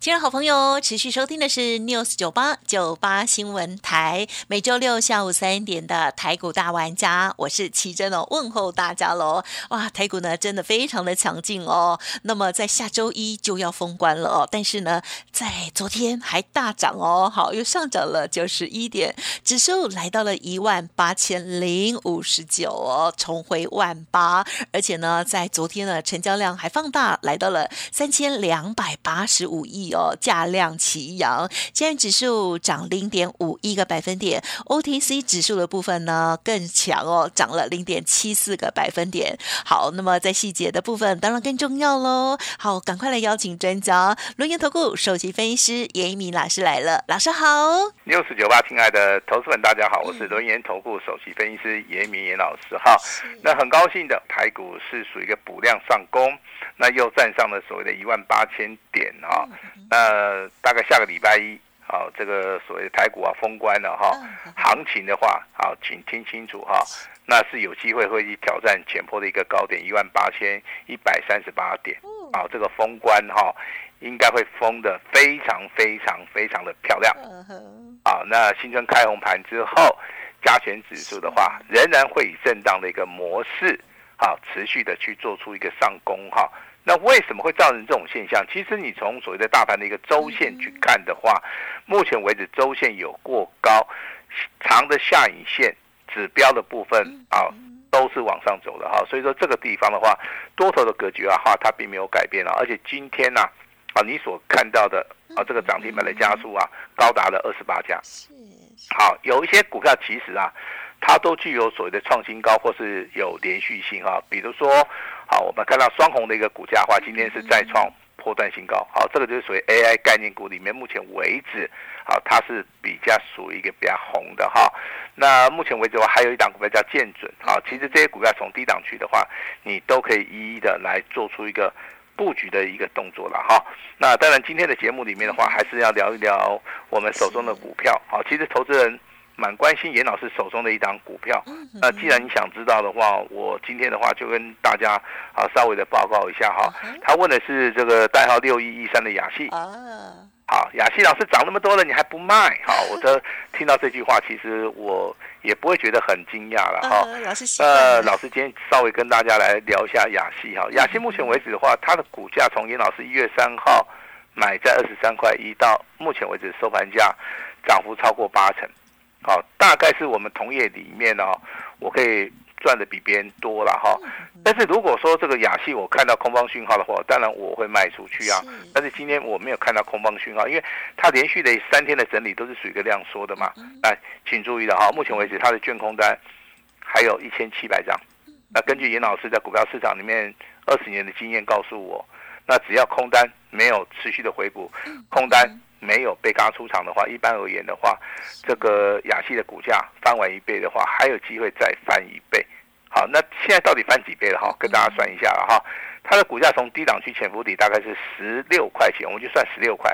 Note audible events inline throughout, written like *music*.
亲爱好朋友，持续收听的是 News 九八九八新闻台，每周六下午三点的台股大玩家，我是奇珍哦，问候大家喽！哇，台股呢真的非常的强劲哦。那么在下周一就要封关了哦，但是呢，在昨天还大涨哦，好，又上涨了九十一点，指数来到了一万八千零五十九哦，重回万八，而且呢，在昨天呢，成交量还放大，来到了三千两百八十五亿。哦，价量齐扬，今天指数涨零点五一个百分点，OTC 指数的部分呢更强哦，涨了零点七四个百分点。好，那么在细节的部分当然更重要喽。好，赶快来邀请专家，轮研投顾首席分析师严一鸣老师来了，老师好。六四九八，亲爱的投资们，大家好，我是轮研投顾首席分析师严一鸣严老师哈。那很高兴的，台股是属于一个补量上攻。那又站上了所谓的一万八千点啊，那大概下个礼拜一，好，这个所谓的台股啊封关了哈，行情的话，好，请听清楚哈，那是有机会会去挑战前坡的一个高点一万八千一百三十八点，啊，这个封关哈，应该会封的非常非常非常的漂亮，啊，那新春开红盘之后，加权指数的话，仍然会以震荡的一个模式，好，持续的去做出一个上攻哈。那为什么会造成这种现象？其实你从所谓的大盘的一个周线去看的话，目前为止周线有过高，长的下影线指标的部分啊，都是往上走的哈。所以说这个地方的话，多头的格局啊哈，它并没有改变了。而且今天呢，啊，你所看到的啊，这个涨停板的加速啊，高达了二十八家。好，有一些股票其实啊，它都具有所谓的创新高或是有连续性啊，比如说。好，我们看到双红的一个股价的话，今天是再创破断新高。好，这个就是属于 AI 概念股里面，目前为止，好，它是比较属于一个比较红的哈。那目前为止的话，还有一档股票叫建准。好，其实这些股票从低档区的话，你都可以一一的来做出一个布局的一个动作了哈。那当然，今天的节目里面的话，还是要聊一聊我们手中的股票。好，其实投资人。蛮关心严老师手中的一档股票，那既然你想知道的话，我今天的话就跟大家啊稍微的报告一下哈。他问的是这个代号六一一三的雅戏啊，好，雅戏老师涨那么多了，你还不卖？好，我的听到这句话，其实我也不会觉得很惊讶了哈。老师，呃，老师今天稍微跟大家来聊一下雅戏哈。雅戏目前为止的话，它的股价从严老师一月三号买在二十三块一到目前为止收盘价涨幅超过八成。好，大概是我们同业里面哦，我可以赚的比别人多了哈。但是如果说这个雅戏我看到空方讯号的话，当然我会卖出去啊。但是今天我没有看到空方讯号，因为它连续的三天的整理都是属于一个量缩的嘛。来，请注意了哈，目前为止它的卷空单还有一千七百张。那根据严老师在股票市场里面二十年的经验告诉我，那只要空单没有持续的回补，空单。没有被嘎出场的话，一般而言的话，这个亚细的股价翻完一倍的话，还有机会再翻一倍。好，那现在到底翻几倍了哈？跟大家算一下了哈。它的股价从低档区潜伏底大概是十六块钱，我们就算十六块。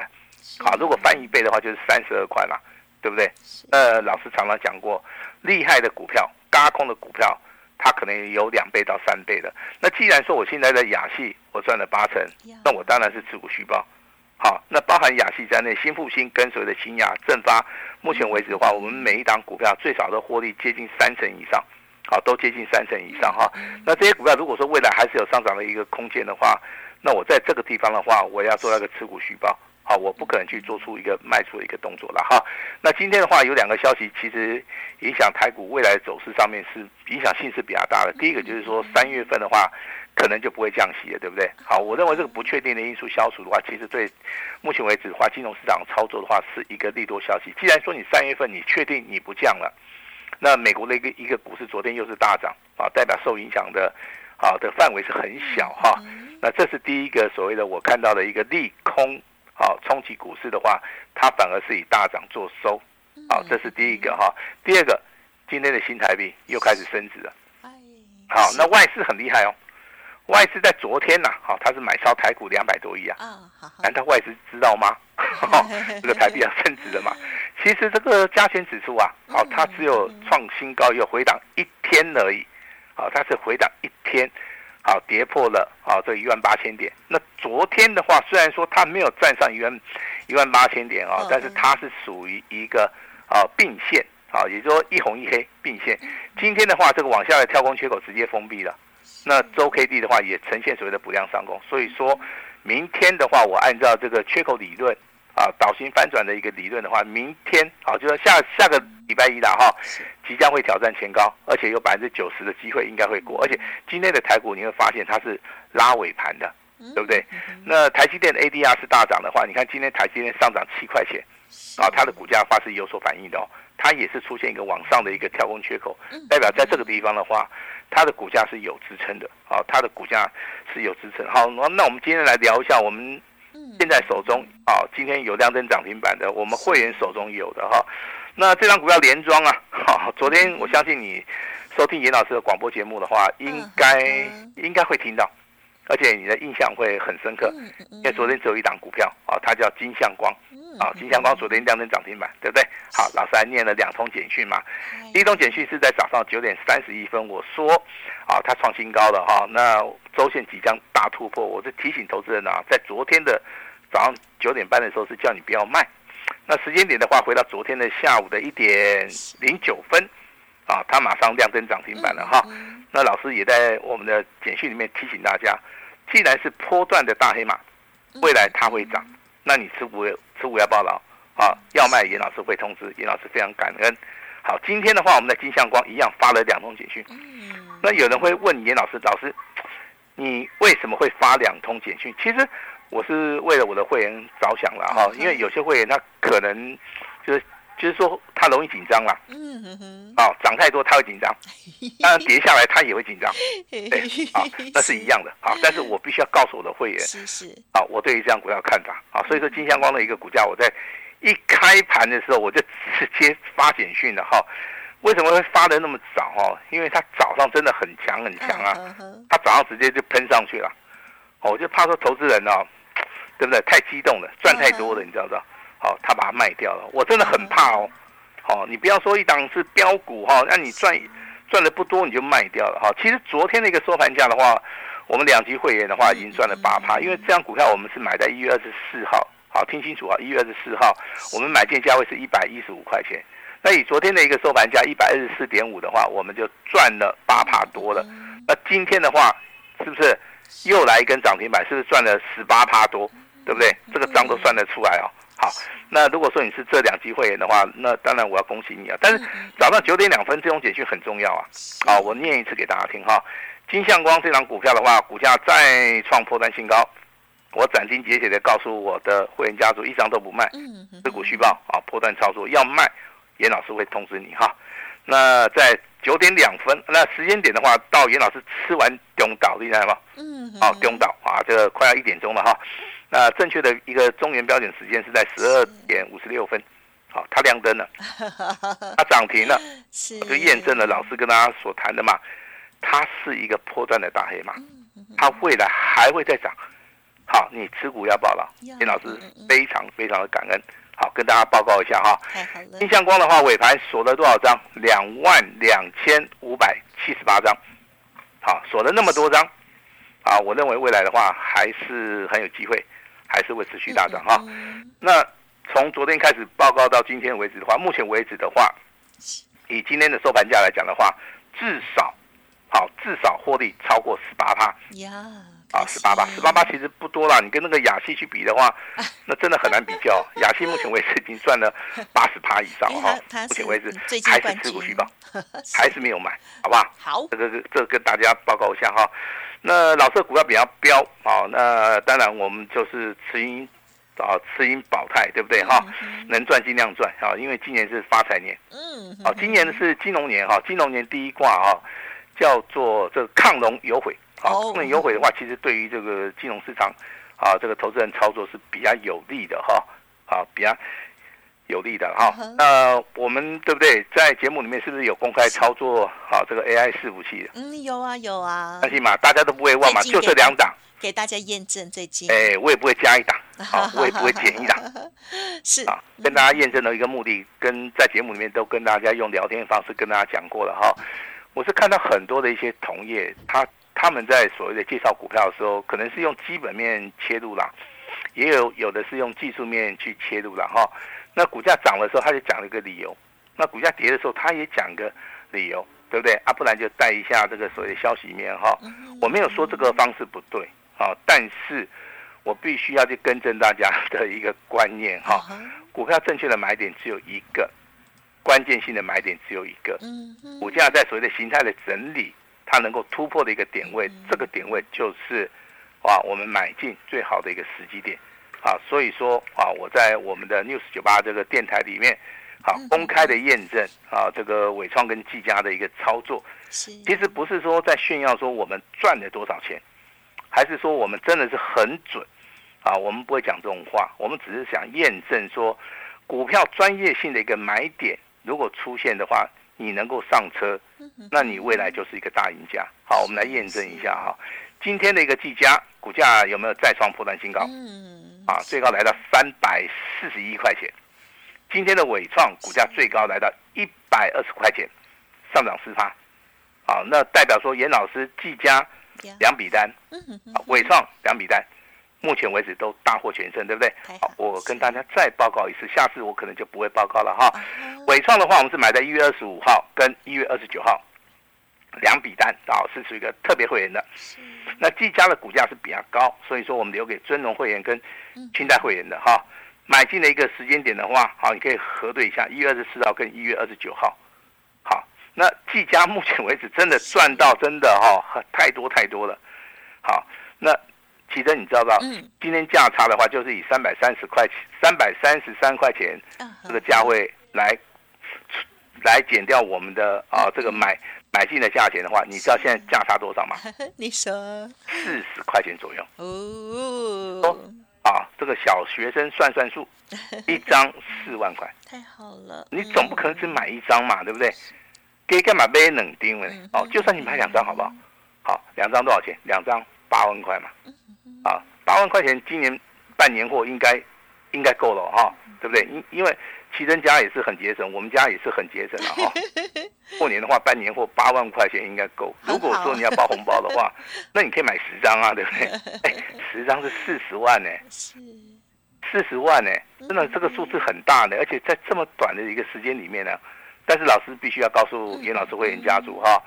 好，如果翻一倍的话，就是三十二块了，对不对？呃，老师常常讲过，厉害的股票，嘎空的股票，它可能有两倍到三倍的。那既然说我现在在雅戏我赚了八成，那我当然是持股续报。好，那包含雅戏在内，新复兴跟所谓的新雅正发，目前为止的话，我们每一档股票最少都获利接近三成以上，好，都接近三成以上哈。那这些股票如果说未来还是有上涨的一个空间的话，那我在这个地方的话，我要做那个持股续报，好，我不可能去做出一个卖出的一个动作了哈。那今天的话有两个消息，其实影响台股未来走势上面是影响性是比较大的。第一个就是说三月份的话。可能就不会降息了，对不对？好，我认为这个不确定的因素消除的话，其实对目前为止的话，金融市场操作的话是一个利多消息。既然说你三月份你确定你不降了，那美国的一个一个股市昨天又是大涨啊，代表受影响的啊的范围是很小哈。那这是第一个所谓的我看到的一个利空啊冲击股市的话，它反而是以大涨做收，好，这是第一个哈。第二个今天的新台币又开始升值了。哎，好，是那外资很厉害哦，外资在昨天呐、好，它是买超台股两百多亿啊。啊，好好难道外资知道吗？*laughs* 这个台币要升值了嘛？其实这个加权指数啊，好，它只有创新高，又回档一天而已，好，它是回档一天，好，跌破了啊这一万八千点。那昨天的话，虽然说它没有站上一万一万八千点啊嗯，但是它是属于一个啊并线啊，也就是说一红一黑并线。今天的话，这个往下的跳空缺口直接封闭了。那周 K D 的话也呈现所谓的补量上攻，所以说明天的话，我按照这个缺口理论啊，倒型反转的一个理论的话，明天啊，就是下下个礼拜一了哈，即将会挑战前高，而且有百分之九十的机会应该会过，而且今天的台股你会发现它是拉尾盘的，对不对？那台积电的 ADR 是大涨的话，你看今天台积电上涨七块钱，啊，它的股价的话是有所反应的哦，它也是出现一个往上的一个跳空缺口，代表在这个地方的话，它的股价是有支撑的，啊，它的股价是有支撑。好，那那我们今天来聊一下我们现在手中啊，今天有亮灯涨停板的，我们会员手中有的哈。那这张股票连庄啊，哈，*laughs* 昨天我相信你收听严老师的广播节目的话，应该嗯。应该会听到，而且你的印象会很深刻。因为昨天只有一档股票啊，它叫金相光嗯啊，金相光昨天亮灯涨停板，对不对？好，老师还念了两通简讯嘛，哎第一通简讯是在早上九点三十一分，我说啊，它创新高了哈，那周线即将大突破，我是提醒投资人啊，在昨天的早上九点半的时候是叫你不要卖，那时间点的话，回到昨天的下午的一点零九分啊，它马上亮灯涨停板了哈。嗯那老师也在我们的简讯里面提醒大家，既然是波段的大黑马，未来它会涨，那你持股持股要报牢啊，要卖严老师会通知，严老师非常感恩。好，今天的话，我们的金相光一样发了两通简讯。嗯那有人会问严老师，老师，你为什么会发两通简讯？其实我是为了我的会员着想了哈，因为有些会员他可能就是就是说他容易紧张啦，嗯哼哼，啊，涨太多他会紧张，*laughs* 当然跌下来他也会紧张，*laughs* 对，啊，那是一样的啊。但是我必须要告诉我的会员是是，啊，我对于这样股票看法啊，所以说金相光的一个股价，我在一开盘的时候我就直接发简讯了哈。为什么会发的那么早哦？因为它早上真的很强很强啊，嗯哼它早上直接就喷上去了。哦，我就怕说投资人哦，对不对？太激动了，赚太多了，你知道不知道？好、他把它卖掉了，我真的很怕哦。好、你不要说一档是标股哈，那你赚赚的不多你就卖掉了哈。其实昨天那个收盘价的话，我们两级会员的话已经赚了八趴，因为这张股票我们是买在一月二十四号，好听清楚啊，一月二十四号我们买进价位是一百一十五块钱。那以昨天的一个收盘价一百二十四点五的话，我们就赚了八帕多了。那今天的话，是不是又来一根涨停板？是不是赚了十八帕多？对不对？这个账都算得出来哦。好，那如果说你是这两期会员的话，那当然我要恭喜你啊。但是早上九点两分这种简讯很重要啊。好，我念一次给大家听哈。金相光这张股票的话，股价再创破断新高，我斩钉截铁的告诉我的会员家族，一张都不卖。嗯股续报啊，破断操作要卖，严老师会通知你哈。那在九点两分，那时间点的话，到严老师吃完中岛，厉害吗？嗯好，哦，中岛啊，这个快要一点钟了哈。那正确的一个中原标准时间是在十二点五十六分，好、它亮灯了，*laughs* 它涨停了，就验证了老师跟大家所谈的嘛，它是一个波段的大黑马，它未来还会再涨。好，你持股要报了，要严老师非常非常的感恩。好，跟大家报告一下哈。金，相光的话，尾盘锁了多少张？两万两千五百七十八张。好，锁了那么多张，啊，我认为未来的话还是很有机会，还是会持续大涨哈。嗯那从昨天开始报告到今天为止的话，目前为止的话，以今天的收盘价来讲的话，至少好至少获利超过十八趴呀，啊，十八八，十八八其实不多啦。你跟那个雅西去比的话，*laughs* 那真的很难比较。雅西目前为止已经赚了八十趴以上了哈目前为止还是持股续报，*laughs* 还是没有买，好不好？好，这个这个跟大家报告一下哈。那老色股票比较标啊，那当然我们就是持盈啊，持盈保泰，对不对哈？能赚尽量赚啊，因为今年是发财年嗯，啊，今年是金龙年哈，金龙年第一卦啊，叫做这个亢龙有悔啊，哦亢龙有悔的话，其实对于这个金融市场啊，这个投资人操作是比较有利的哈啊，比较有利的哈。那我们对不对？在节目里面是不是有公开操作好这个 AI 伺服器的？嗯，有啊有啊相，信嘛，大家都不会忘嘛，就这两档，给大家验证最近，哎，我也不会加一档，好，我也不会减一档。*laughs* 是啊，跟大家验证的一个目的，跟在节目里面都跟大家用聊天的方式跟大家讲过了哈。我是看到很多的一些同业，他他们在所谓的介绍股票的时候，可能是用基本面切入啦，也有有的是用技术面去切入了哈。那股价涨的时候，他就讲了一个理由；那股价跌的时候，他也讲个理由，对不对啊？不然就带一下这个所谓的消息面哈。我没有说这个方式不对啊，但是我必须要去更正大家的一个观念哈。嗯股票正确的买点只有一个，关键性的买点只有一个。股价在所谓的形态的整理，它能够突破的一个点位，这个点位就是啊我们买进最好的一个时机点啊。所以说啊，我在我们的 News 九八这个电台里面，好公开的验证啊这个伟创跟技嘉的一个操作，其实不是说在炫耀说我们赚了多少钱，还是说我们真的是很准啊？我们不会讲这种话，我们只是想验证说，股票专业性的一个买点，如果出现的话，你能够上车，那你未来就是一个大赢家。好，我们来验证一下哈，今天的一个技嘉股价有没有再创破断新高？嗯啊，最高来到三百四十一块钱。今天的伟创股价最高来到一百二十块钱，上涨四趴。好，那代表说严老师技嘉呀两笔单，嗯哼哼啊伟创两笔单，目前为止都大获全胜，对不对好？我跟大家再报告一次，下次我可能就不会报告了哈。啊伟创的话，我们是买在一月二十五号跟一月二十九号两笔单，啊，是属于一个特别会员的。那技嘉的股价是比较高，所以说我们留给尊荣会员跟清代会员的哈。买进的一个时间点的话，好，你可以核对一下，一月二十四号跟一月二十九号。好，那技嘉目前为止真的赚到真的哈、太多太多了。好，那奇珍你知道不知道？嗯今天价差的话，就是以三百三十块钱、三百三十三块钱嗯这个价位来来减掉我们的啊这个买买进的价钱的话，你知道现在价差多少吗？*laughs* 你说四十块钱左右哦，啊！这个小学生算算数，*laughs* 一张四万块，太好了，你总不可能只买一张嘛，对不对？给干嘛买冷丁呢？嗯哦，就算你买两张，好不好？好，两张多少钱？两张八万块嘛。嗯啊，八万块钱今年办年货应该应该够了哈，对不对？因因为奇珍家也是很节省，我们家也是很节省的哈。*laughs* 过年的话办年货八万块钱应该够。如果说你要包红包的话，*laughs* 那你可以买十张啊，对不对？*laughs* 哎，十张是四十万呢、是四十万呢、真的这个数字很大的，而且在这么短的一个时间里面呢，但是老师必须要告诉严老师会员家族哈，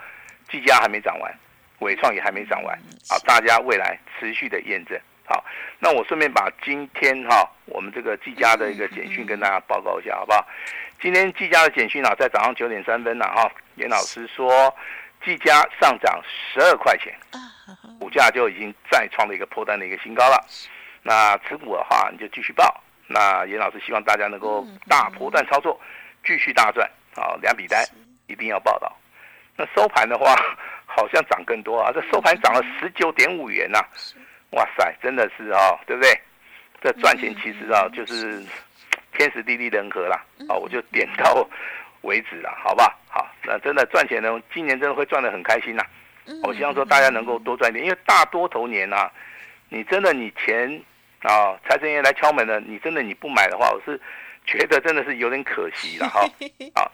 季家还没涨完，伟创也还没涨完，好，大家未来持续的验证。好，那我顺便把今天哈我们这个技嘉的一个简讯跟大家报告一下，好不好？今天技嘉的简讯啊，在早上九点三分呢哈，严老师说技嘉上涨十二块钱，股价就已经再创了一个破单的一个新高了。那持股的话，你就继续报。那严老师希望大家能够大波段操作，继续大赚好！两笔单一定要报道。那收盘的话，好像涨更多啊！这收盘涨了十九点五元呐、哇塞，真的是啊、对不对？这赚钱其实啊，就是天时地利人和啦。啊，我就点到为止了，好吧？好，那真的赚钱呢，今年真的会赚得很开心呐、我希望说大家能够多赚一点，因为大多头年啊，你真的你钱啊，财神爷来敲门了，你真的你不买的话，我是觉得真的是有点可惜了哈。*laughs* 好，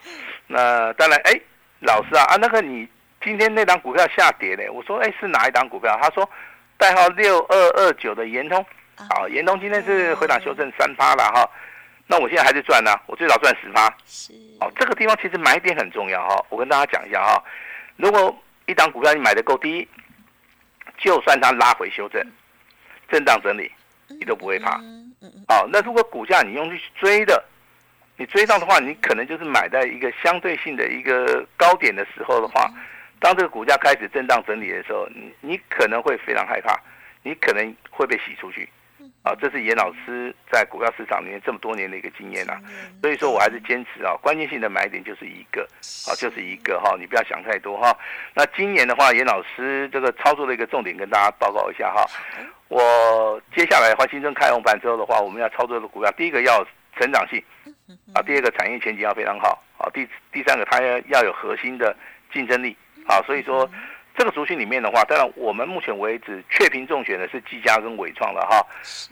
那当然，哎，老师啊啊，那个你今天那档股票下跌嘞，我说哎是哪一档股票？他说代号六二二九的延通，啊，延通今天是回档修正三趴了哈。那我现在还是赚呢、我最少赚十趴。是哦，这个地方其实买点很重要哈、我跟大家讲一下哈、如果一档股票你买的够低，就算它拉回修正、震荡整理，你都不会怕。哦，那如果股价你用去追的，你追到的话，你可能就是买在一个相对性的一个高点的时候的话，当这个股价开始震荡整理的时候，你你可能会非常害怕，你可能会被洗出去。啊，这是严老师在股票市场里面这么多年的一个经验啊。所以说我还是坚持啊，关键性的买点就是一个啊，就是一个哈，你不要想太多哈。那今年的话，严老师这个操作的一个重点跟大家报告一下哈。我接下来的话，新增开红盘之后的话，我们要操作的股票，第一个要成长性，啊，第二个产业前景要非常好，啊，第第三个它要要有核心的竞争力，啊，所以说这个族群里面的话，当然我们目前为止确评中选的是技嘉跟伟创了哈，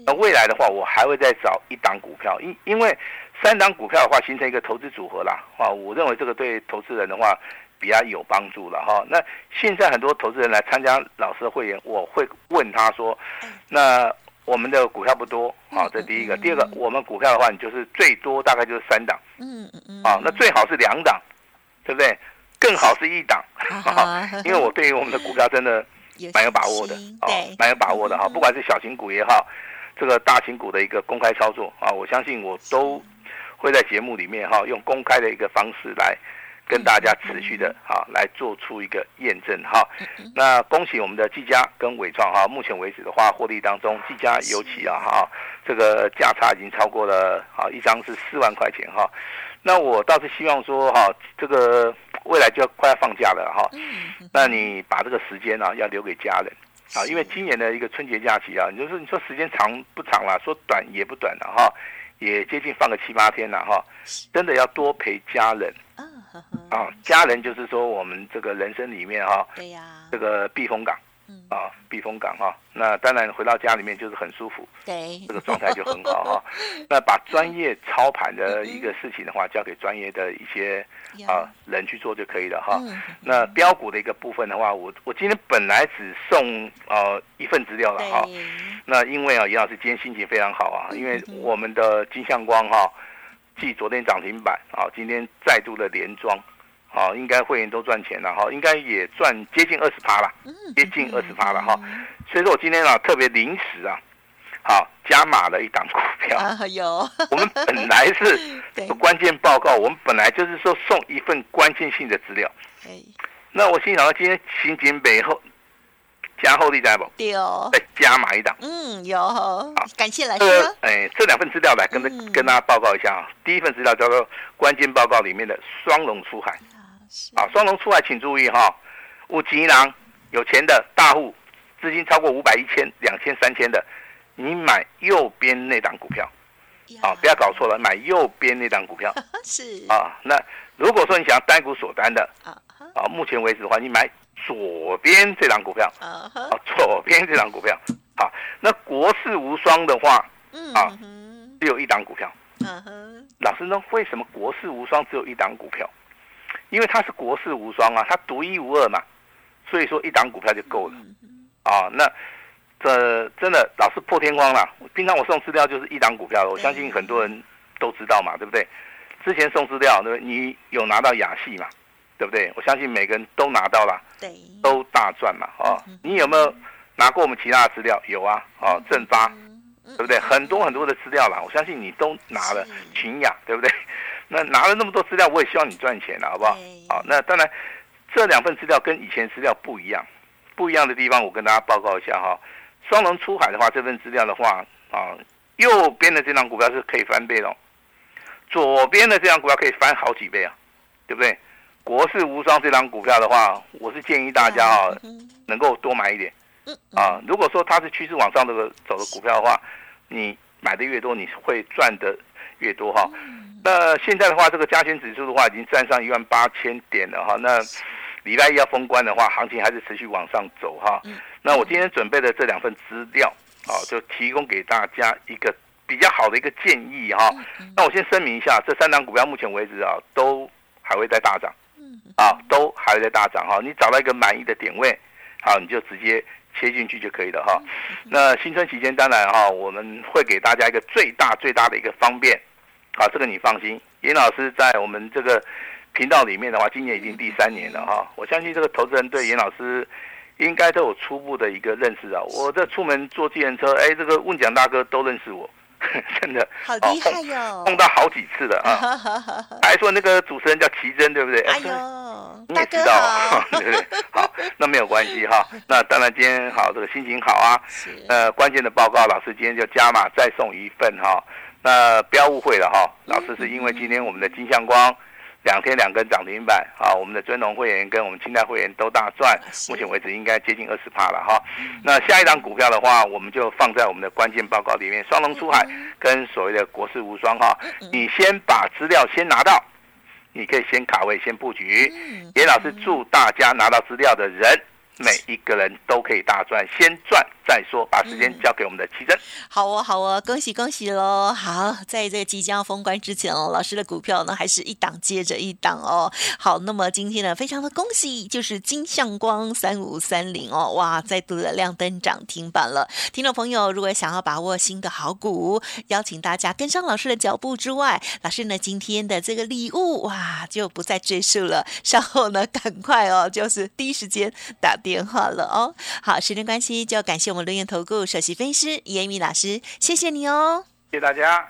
那未来的话，我还会再找一档股票，因因为三档股票的话形成一个投资组合啦，啊，我认为这个对投资人的话比较有帮助了哈。那现在很多投资人来参加老师的会员，我会问他说，那。我们的股票不多，啊，这第一个。第二个，我们股票的话，你就是最多大概就是三档，嗯嗯嗯，啊，那最好是两档，对不对？更好是一档，*laughs* 因为我对于我们的股票真的蛮有把握的，啊，蛮有把握的哈。不管是小型股也好，这个大型股的一个公开操作啊，我相信我都会在节目里面哈，用公开的一个方式来。跟大家持续的哈来做出一个验证哈，那恭喜我们的技嘉跟伟创哈，目前为止的话获利当中，技嘉尤其啊哈，这个价差已经超过了啊一张是四万块钱哈，那我倒是希望说哈，这个未来就要快要放假了哈，那你把这个时间呢要留给家人。啊，因为今年的一个春节假期啊，你就是你说时间长不长了，说短也不短了哈，也接近放个七八天了哈，真的要多陪家人。啊，家人就是说我们这个人生里面哈，对呀，这个避风港，啊，避风港哈。那当然回到家里面就是很舒服，对，这个状态就很好哈。*laughs* 那把专业操盘的一个事情的话，交给专业的一些啊人去做就可以了哈。那标股的一个部分的话，我我今天本来只送呃一份资料了哈。那因为啊，严老师今天心情非常好啊，因为我们的金相光哈。继昨天涨停板啊，今天再度的连庄，好，应该会员都赚钱了哈，应该也赚接近二十趴了，接近二十趴了哈。所以说我今天啊特别临时啊，好加码了一档股票。有，*laughs* 我们本来是 *laughs* 关键报告，我们本来就是说送一份关键性的资料。那我心想到今天新景北后。加厚利在不？有，再加码一档。嗯，有。好，感谢老师。哎，这两份资料来跟跟大家报告一下啊。第一份资料叫做关键报告里面的双龙出海。啊，双龙出海，请注意哈。五吉郎有钱的大户，资金超过五百、一千、两千、三千的，你买右边那档股票。啊，不要搞错了，买右边那档股票。*laughs* 是。啊，那如果说你想要单股锁单的，啊，啊，目前为止的话，你买。左边这张股票，啊，左边这张股票，好，那国士无双的话，啊，只有一档股票，嗯老师呢？为什么国士无双只有一档股票？因为它是国士无双啊，它独一无二嘛，所以说一档股票就够了，啊，那这真的老是破天荒了。平常我送资料就是一档股票，我相信很多人都知道嘛，对不对？之前送资料，对不对？你有拿到雅戏嘛？对不对？我相信每个人都拿到了，对，都大赚嘛！哦，你有没有拿过我们其他的资料？有啊，哦，正发，对不对？很多很多的资料啦，我相信你都拿了群雅，对不对？*laughs* 那拿了那么多资料，我也希望你赚钱了，好不好？好，那当然，这两份资料跟以前资料不一样，不一样的地方，我跟大家报告一下哈。双龙出海的话，这份资料的话，啊，右边的这张股票是可以翻倍的，左边的这张股票可以翻好几倍啊，对不对？国士无双这张股票的话，我是建议大家啊，能够多买一点。啊，如果说它是趋势往上这个走的股票的话，你买的越多，你会赚的越多哈。那现在的话，这个加权指数的话已经站上一万八千点了哈。那礼拜一要封关的话，行情还是持续往上走哈。那我今天准备的这两份资料啊，就提供给大家一个比较好的一个建议哈。那我先声明一下，这三档股票目前为止啊，都还会在大涨。啊，都还在大涨哈，你找到一个满意的点位，好，你就直接切进去就可以了哈。那新春期间，当然哈，我们会给大家一个最大最大的一个方便，好，这个你放心。严老师在我们这个频道里面的话，今年已经第三年了哈，我相信这个投资人对严老师应该都有初步的一个认识啊。我这出门坐自行车，哎，这个问奖大哥都认识我。*laughs* 真的好厉害哟，碰到好几次了啊！*laughs* 还说那个主持人叫奇珍，对不对？哎呦，你也知道，*laughs* 对不对？好，那没有关系哈。那当然今天好，这个心情好啊。呃，关键的报告，老师今天就加码再送一份哈。那不要误会了哈，老师是因为今天我们的金相光两天两根涨停板，啊，我们的尊龙会员跟我们清代会员都大赚，目前为止应该接近二十趴了哈。那下一档股票的话，我们就放在我们的关键报告里面，双龙出海跟所谓的国士无双哈，你先把资料先拿到，你可以先卡位先布局。严老师祝大家拿到资料的人。每一个人都可以大赚，先赚再说。把时间交给我们的奇珍。好哦，好哦，恭喜恭喜喽！好，在这个即将封关之前哦，老师的股票呢还是一档接着一档哦。好，那么今天呢，非常的恭喜，就是金相光三五三零哦，哇，再度的亮灯涨停板了。听众朋友，如果想要把握新的好股，邀请大家跟上老师的脚步之外，老师呢今天的这个礼物哇，就不再赘述了。稍后呢，赶快哦，就是第一时间打。电话了哦，好，时间关系，就要感谢我们乐言投顾首席分析师严米老师，谢谢你哦，谢谢大家。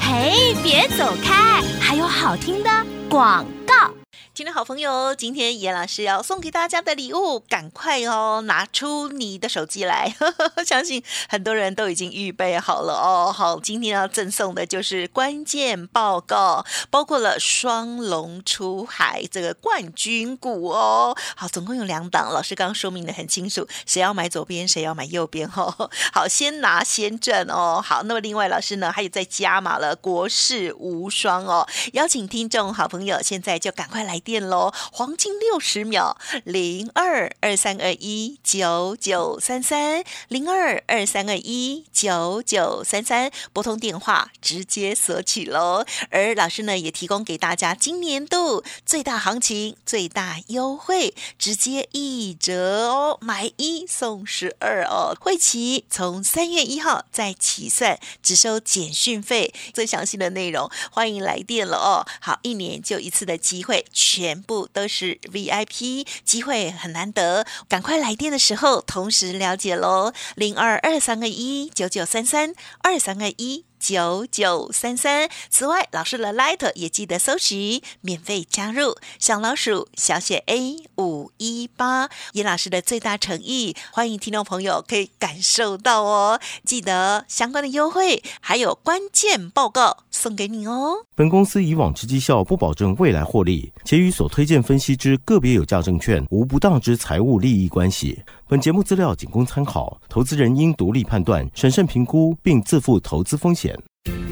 嘿，别走开，还有好听的广告。听众好朋友，今天严老师要送给大家的礼物，赶快哦，拿出你的手机来，*laughs* 相信很多人都已经预备好了哦。好，今天要赠送的就是关键报告，包括了双龙出海这个冠军股哦。好，总共有两档，老师刚刚说明的很清楚，谁要买左边，谁要买右边哦。*laughs* 好，先拿先挣哦。好，那么另外老师呢，还有在加码了国士无双哦，邀请听众好朋友现在就赶快来。电喽，黄金六十秒，零二二三二一九九三三，零二二三二一九九三三，拨通电话直接索取喽。而老师呢，也提供给大家今年度最大行情、最大优惠，直接一折哦，买一送十二哦。会期从三月一号再起算，只收简讯费。最详细的内容，欢迎来电了哦。好，一年就一次的机会去。全部都是 VIP 机会，很难得，赶快来电的时候同时了解喽，零二二三个一九九三三二三个一。九九三三。此外，老师的 Light 也记得搜寻，免费加入小老鼠小写 A 五一八。严老师的最大诚意，欢迎听众朋友可以感受到哦。记得相关的优惠，还有关键报告送给你哦。本公司以往之绩效不保证未来获利，且与所推荐分析之个别有价证券无不当之财务利益关系。本节目资料仅供参考，投资人应独立判断、审慎评估，并自负投资风险。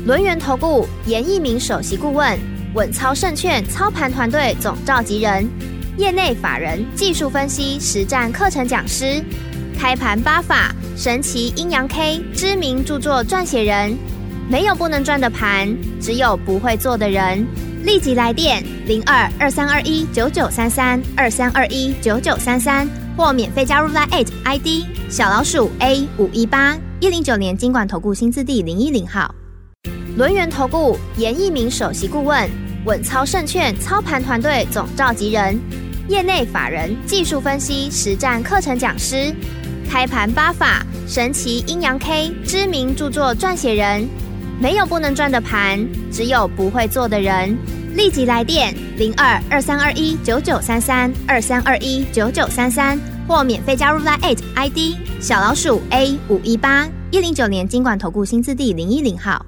轮源投顾严一鸣首席顾问，稳操胜券操盘团队总召集人，业内法人技术分析实战课程讲师，开盘八法神奇阴阳 K 知名著作撰写人。没有不能赚的盘，只有不会做的人。立即来电零二二三二一九九三三二三二一九九三三。或免费加入 Line ID 小老鼠 A 五一八一零九年经管投顾新字第零一零号，轮源投顾严一鸣首席顾问，稳操胜券操盘团队总召集人，业内法人技术分析实战课程讲师，开盘八法神奇阴阳 K 知名著作撰写人，没有不能赚的盘，只有不会做的人。立即来电零二二三二一九九三三二三二一九九三三，或免费加入 Line ID 小老鼠 A 五一八一零九年经管投顾新字第零一零号。